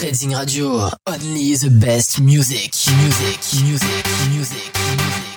Reading Radio, only the best music, music, music, music. Tout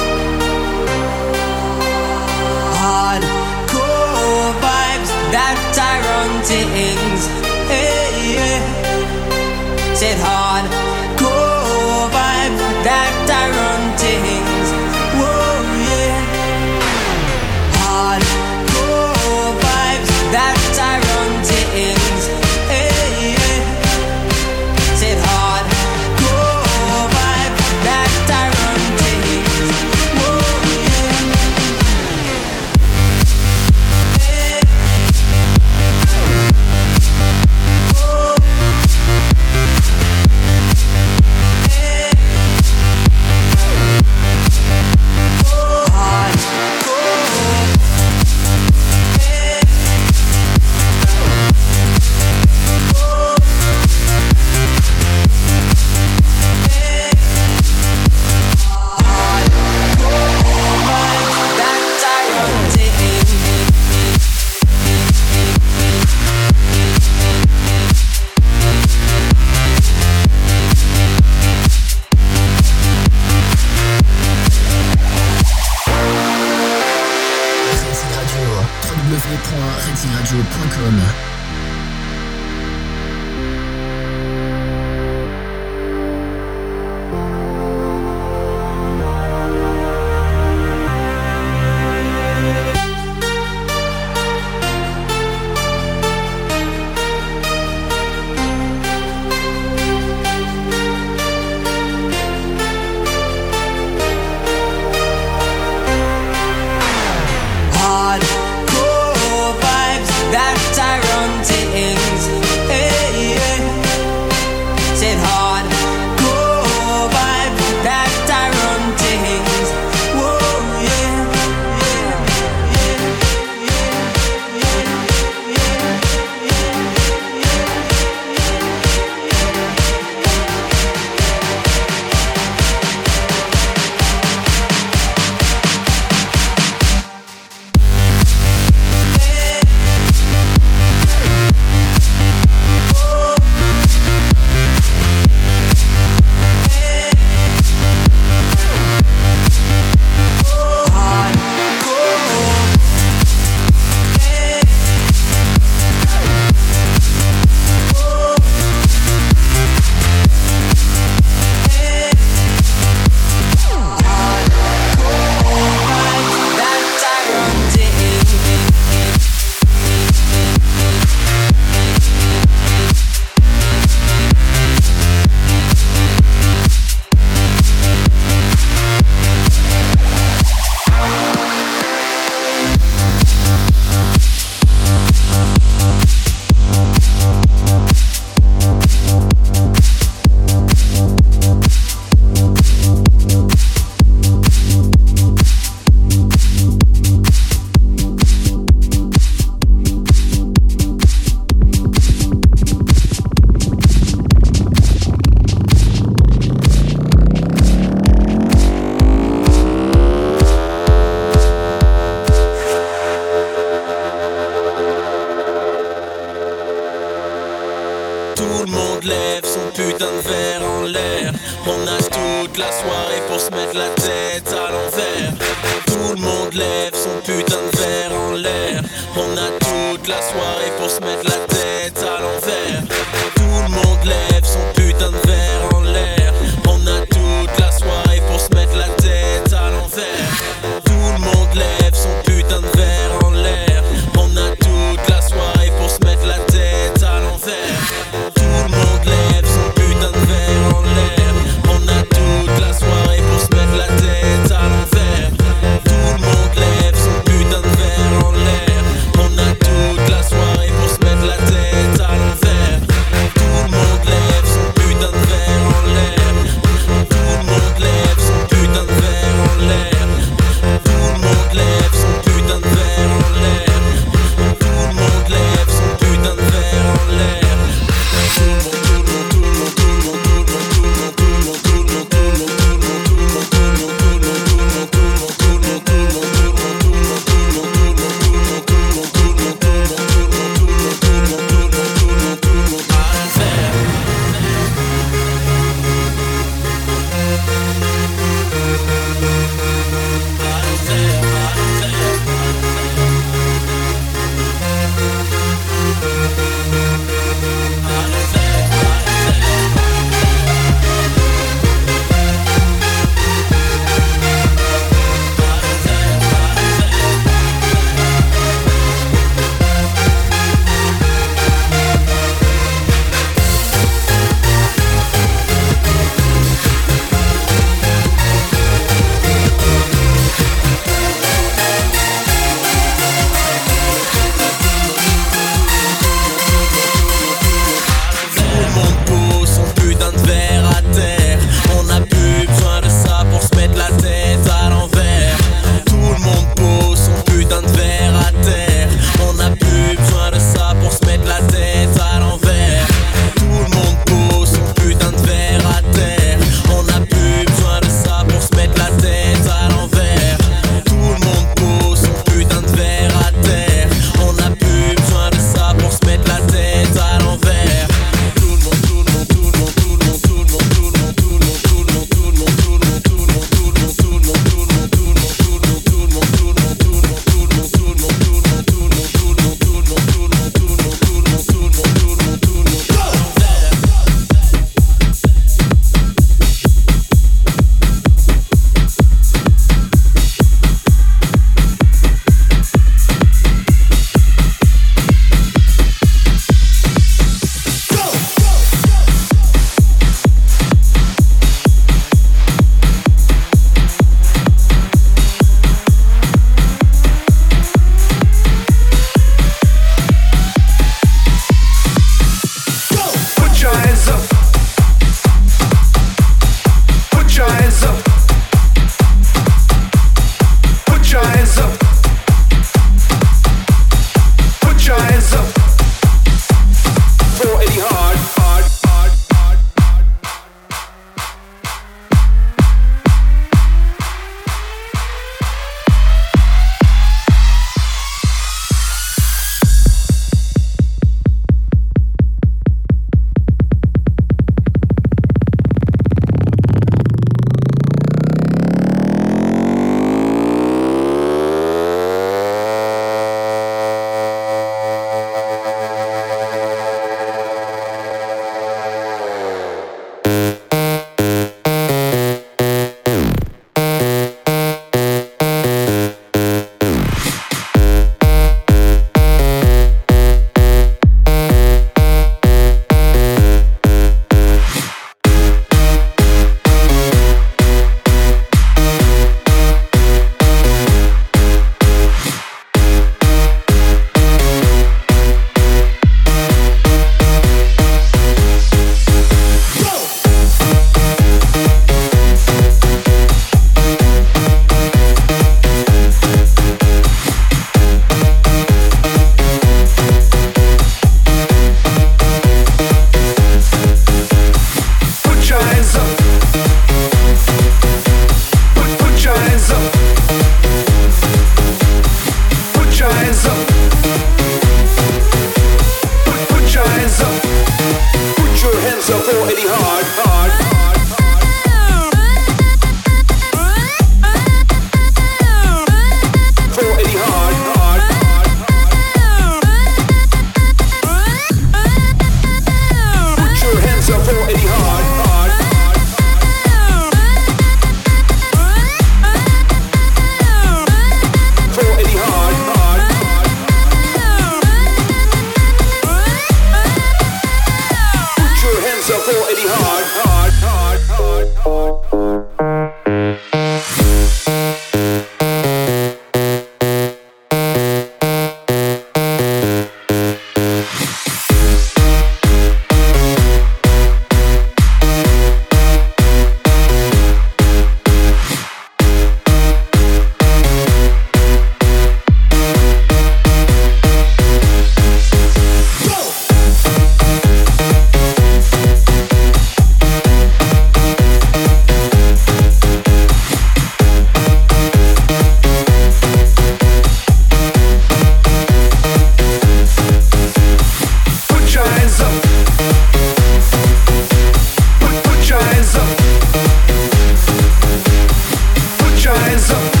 So. up.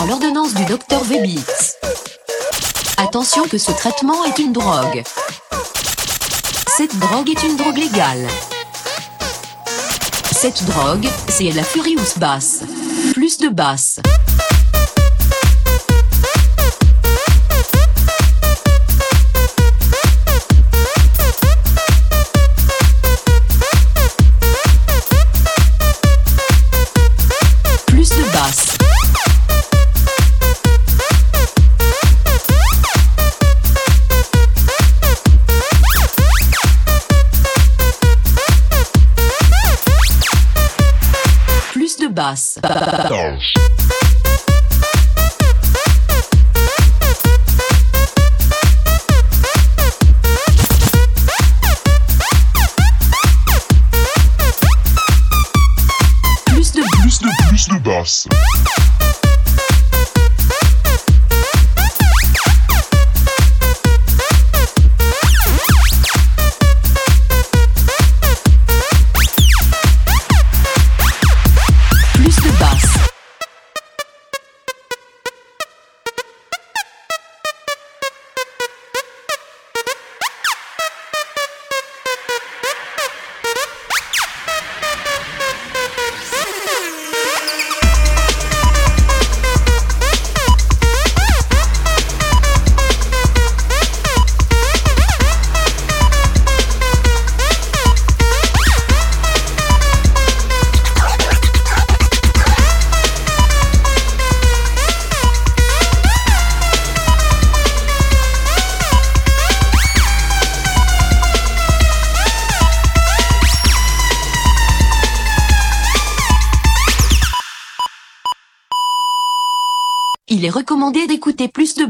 l'ordonnance du docteur Vebitz. Attention que ce traitement est une drogue. Cette drogue est une drogue légale. Cette drogue, c'est la Furious Bass. Plus de basse.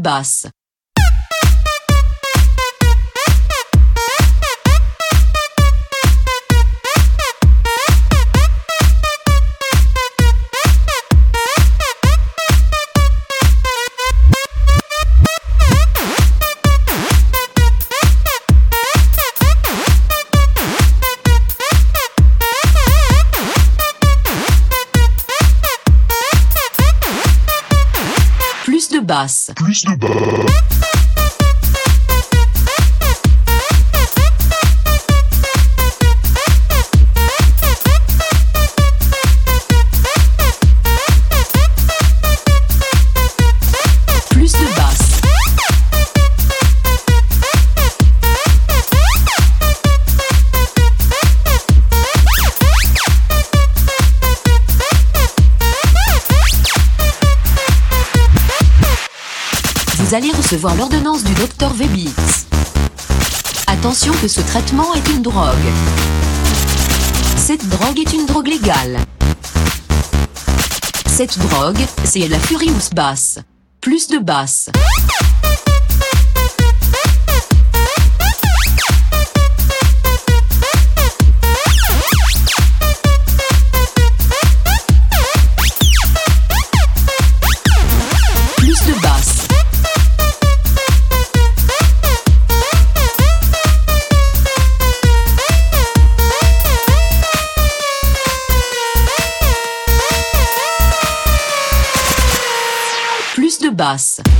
basse. basse. De bas. Recevoir l'ordonnance du docteur Vebitz. Attention que ce traitement est une drogue. Cette drogue est une drogue légale. Cette drogue, c'est la Furious Bass. Plus de basses. passa.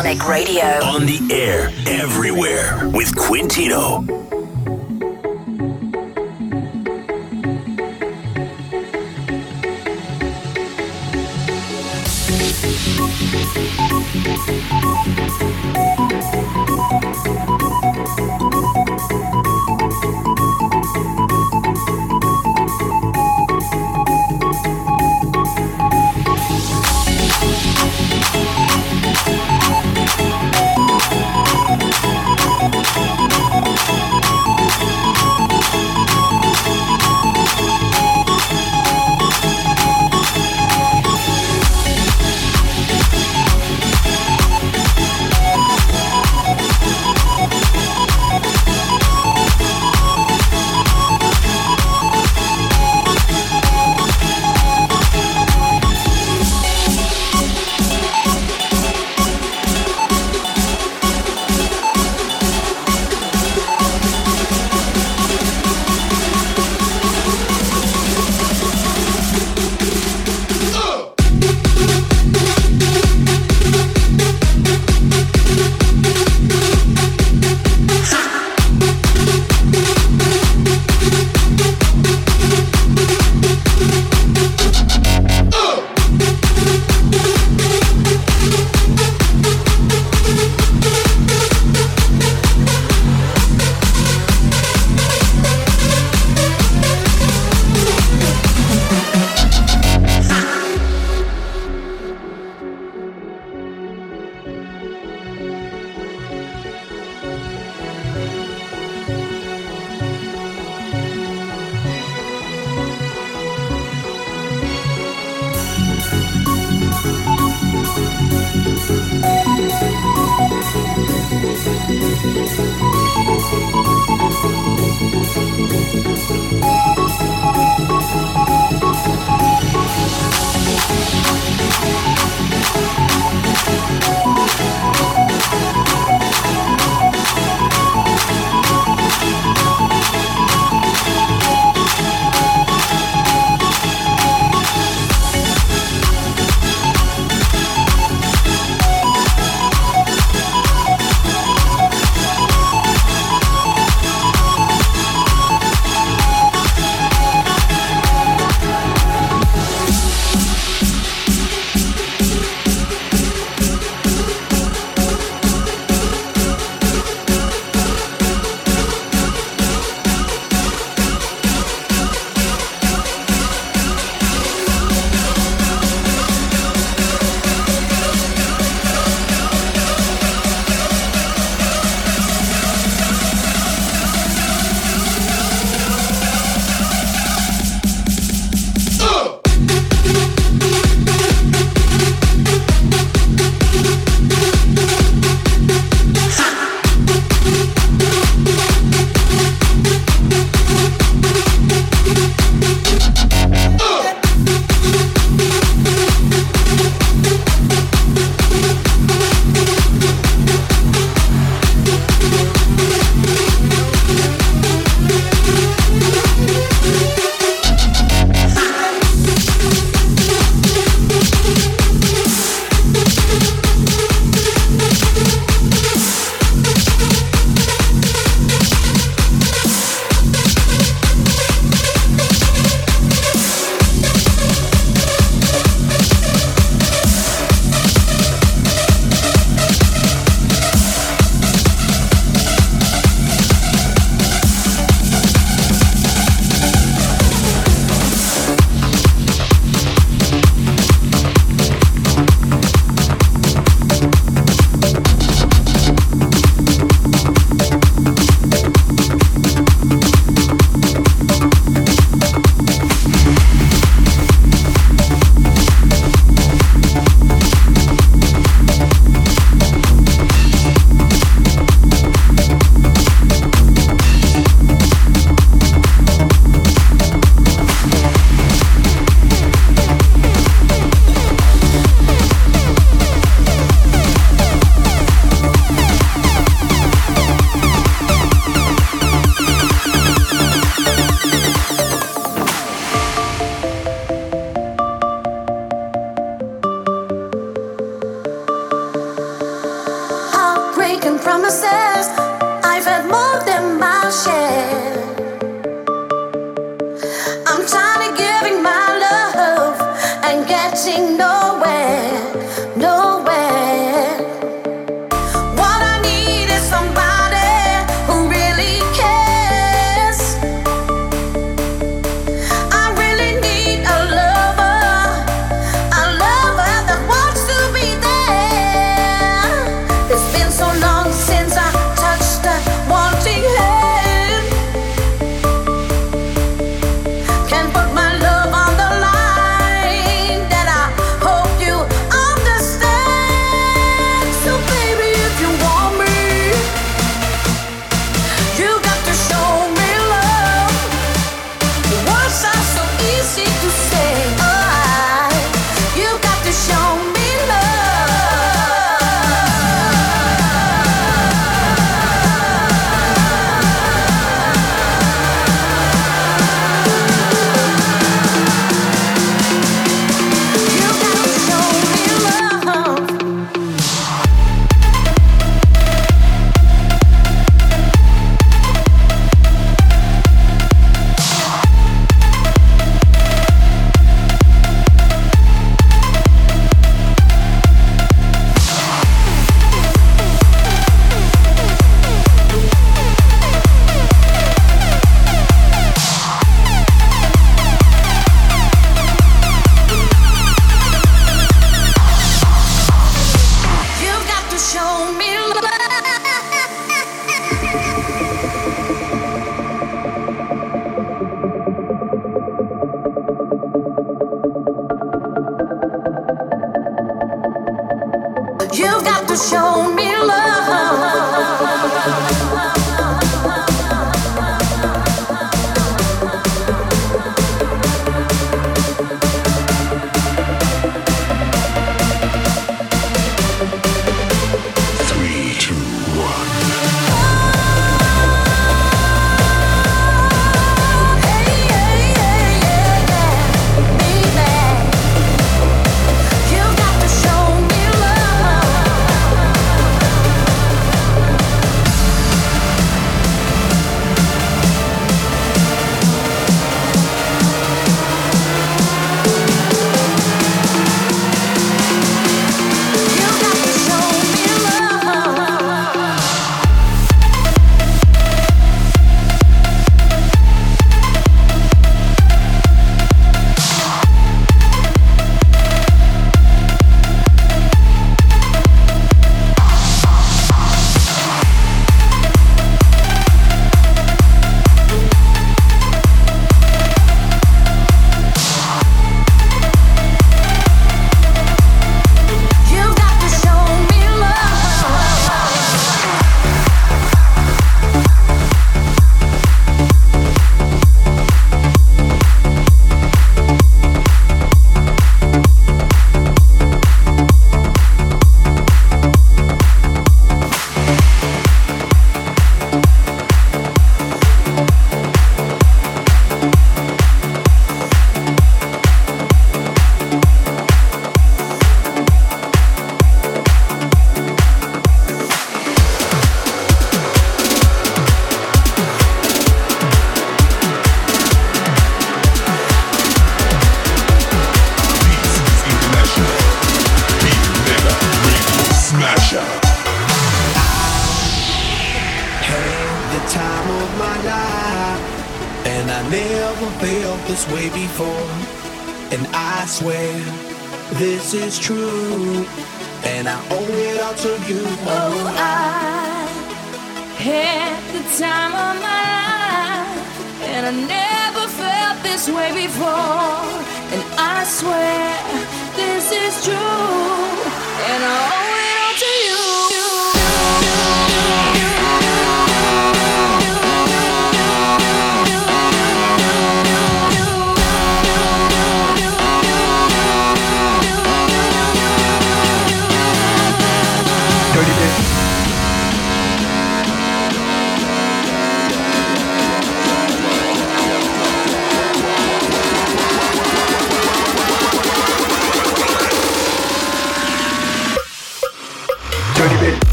Supersonic Radio.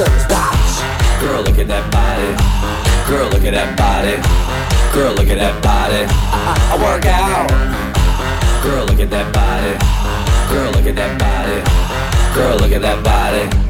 sucks. Watch. Girl, look at that body. Girl, look at that body. Girl, look at that body. I, I, I work out. Girl, look at that body. Girl, look at that body. Girl, look at that body.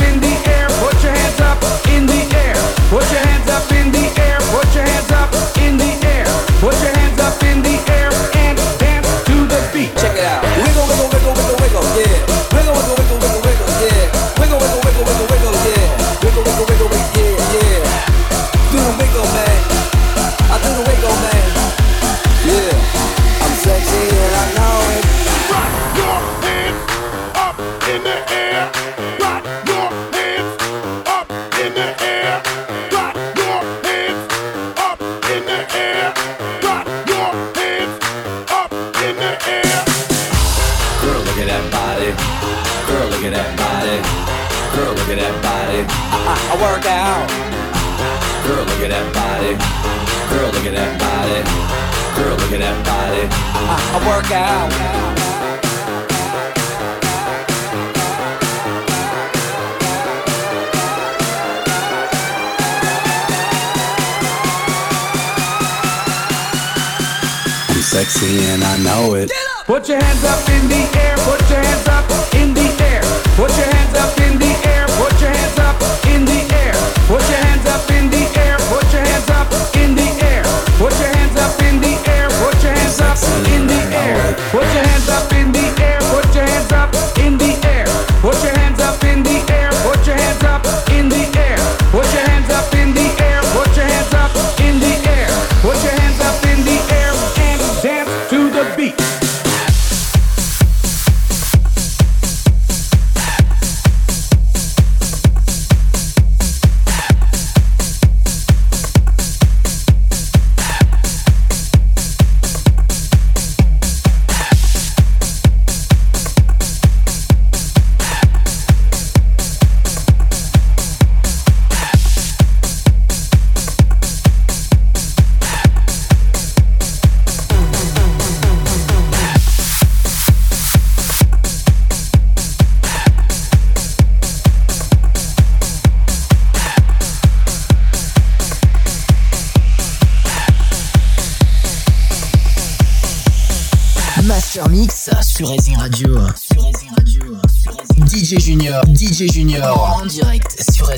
work out. Girl, look at that body. Girl, look at that body. Girl, look at that body. I, I work out. sexy and I know it. Put your hands up in the air, put your hands up in the air, put your hands up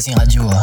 Magazine Radio. Hein.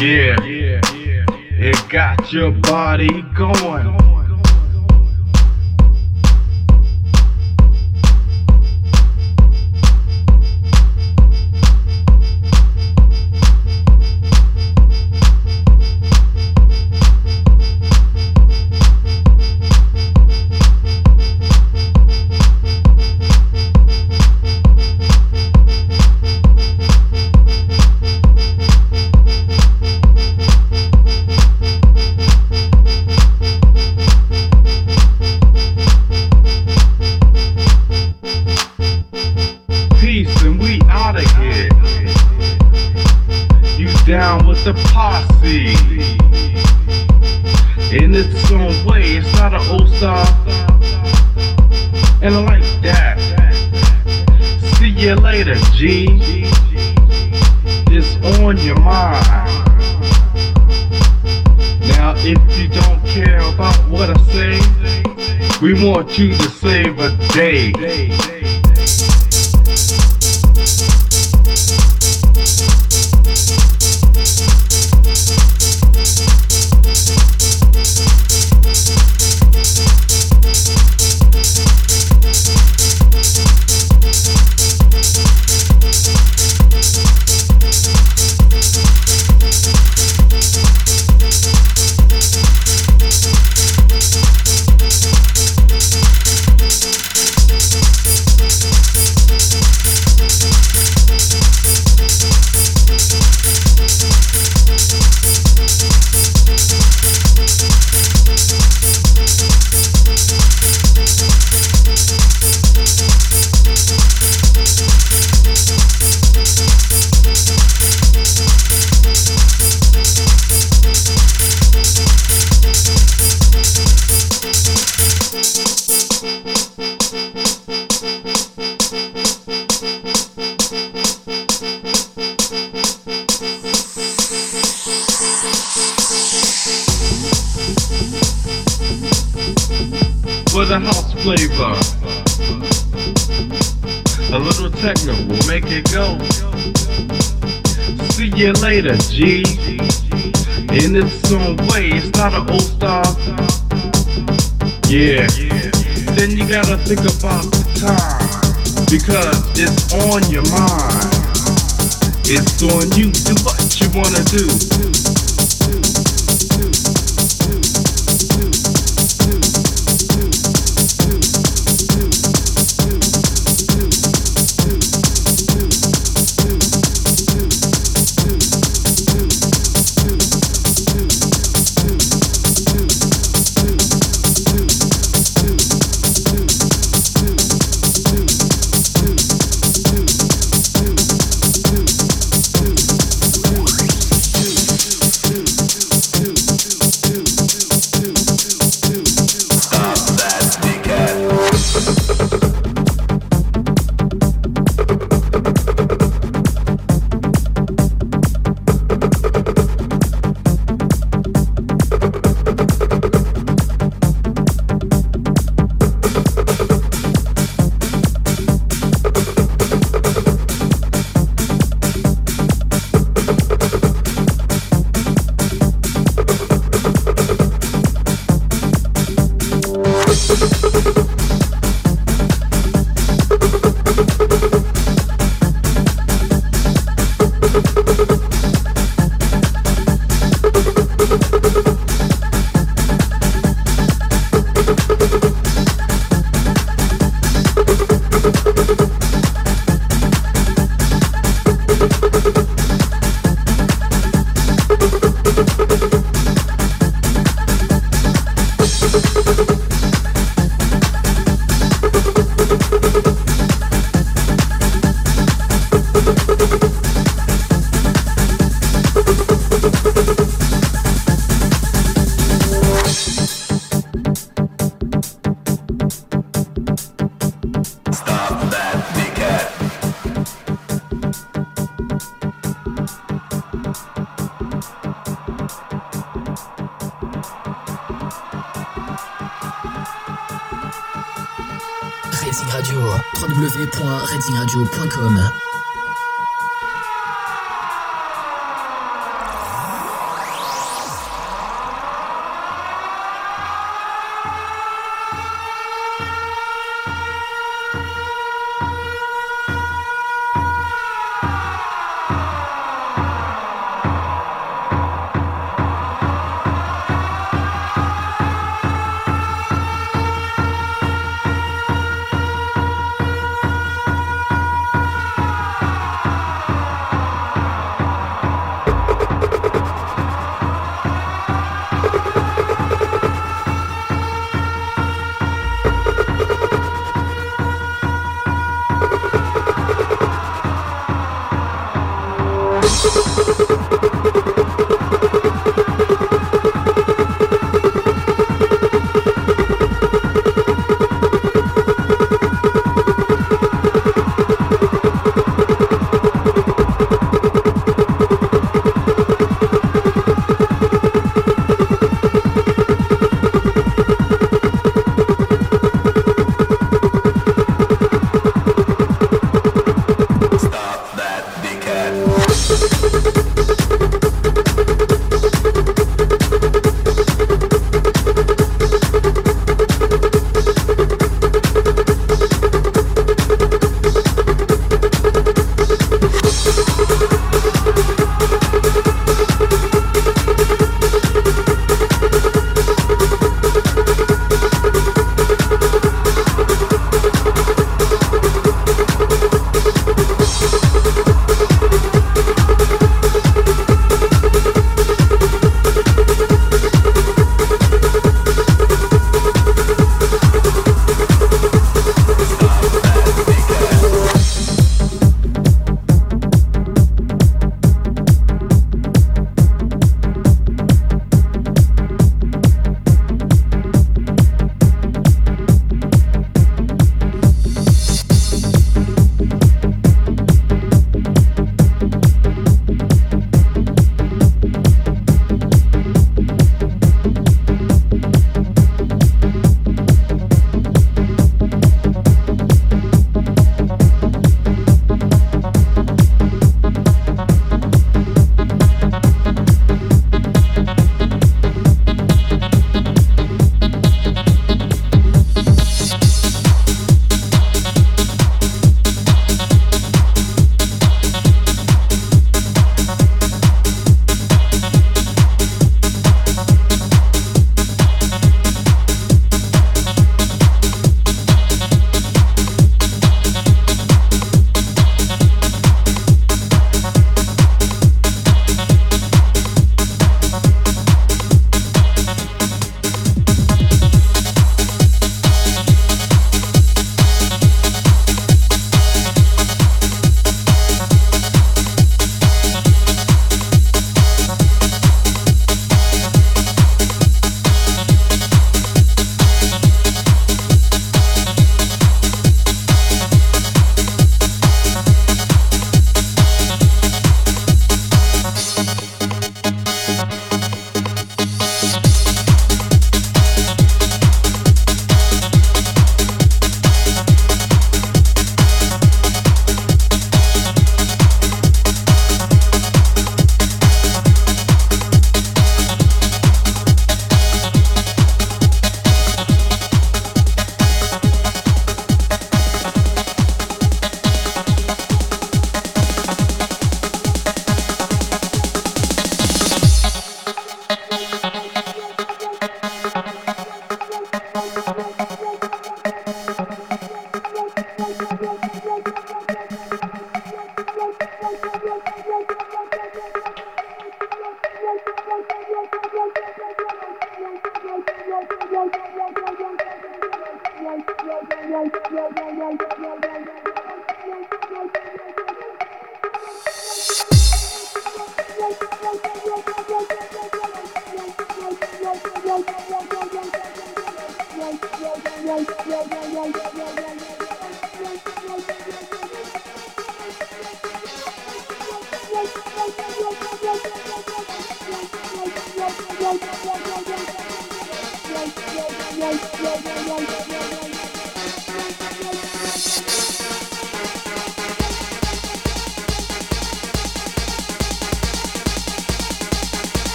Yeah. yeah, yeah. It got your body going.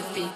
Body,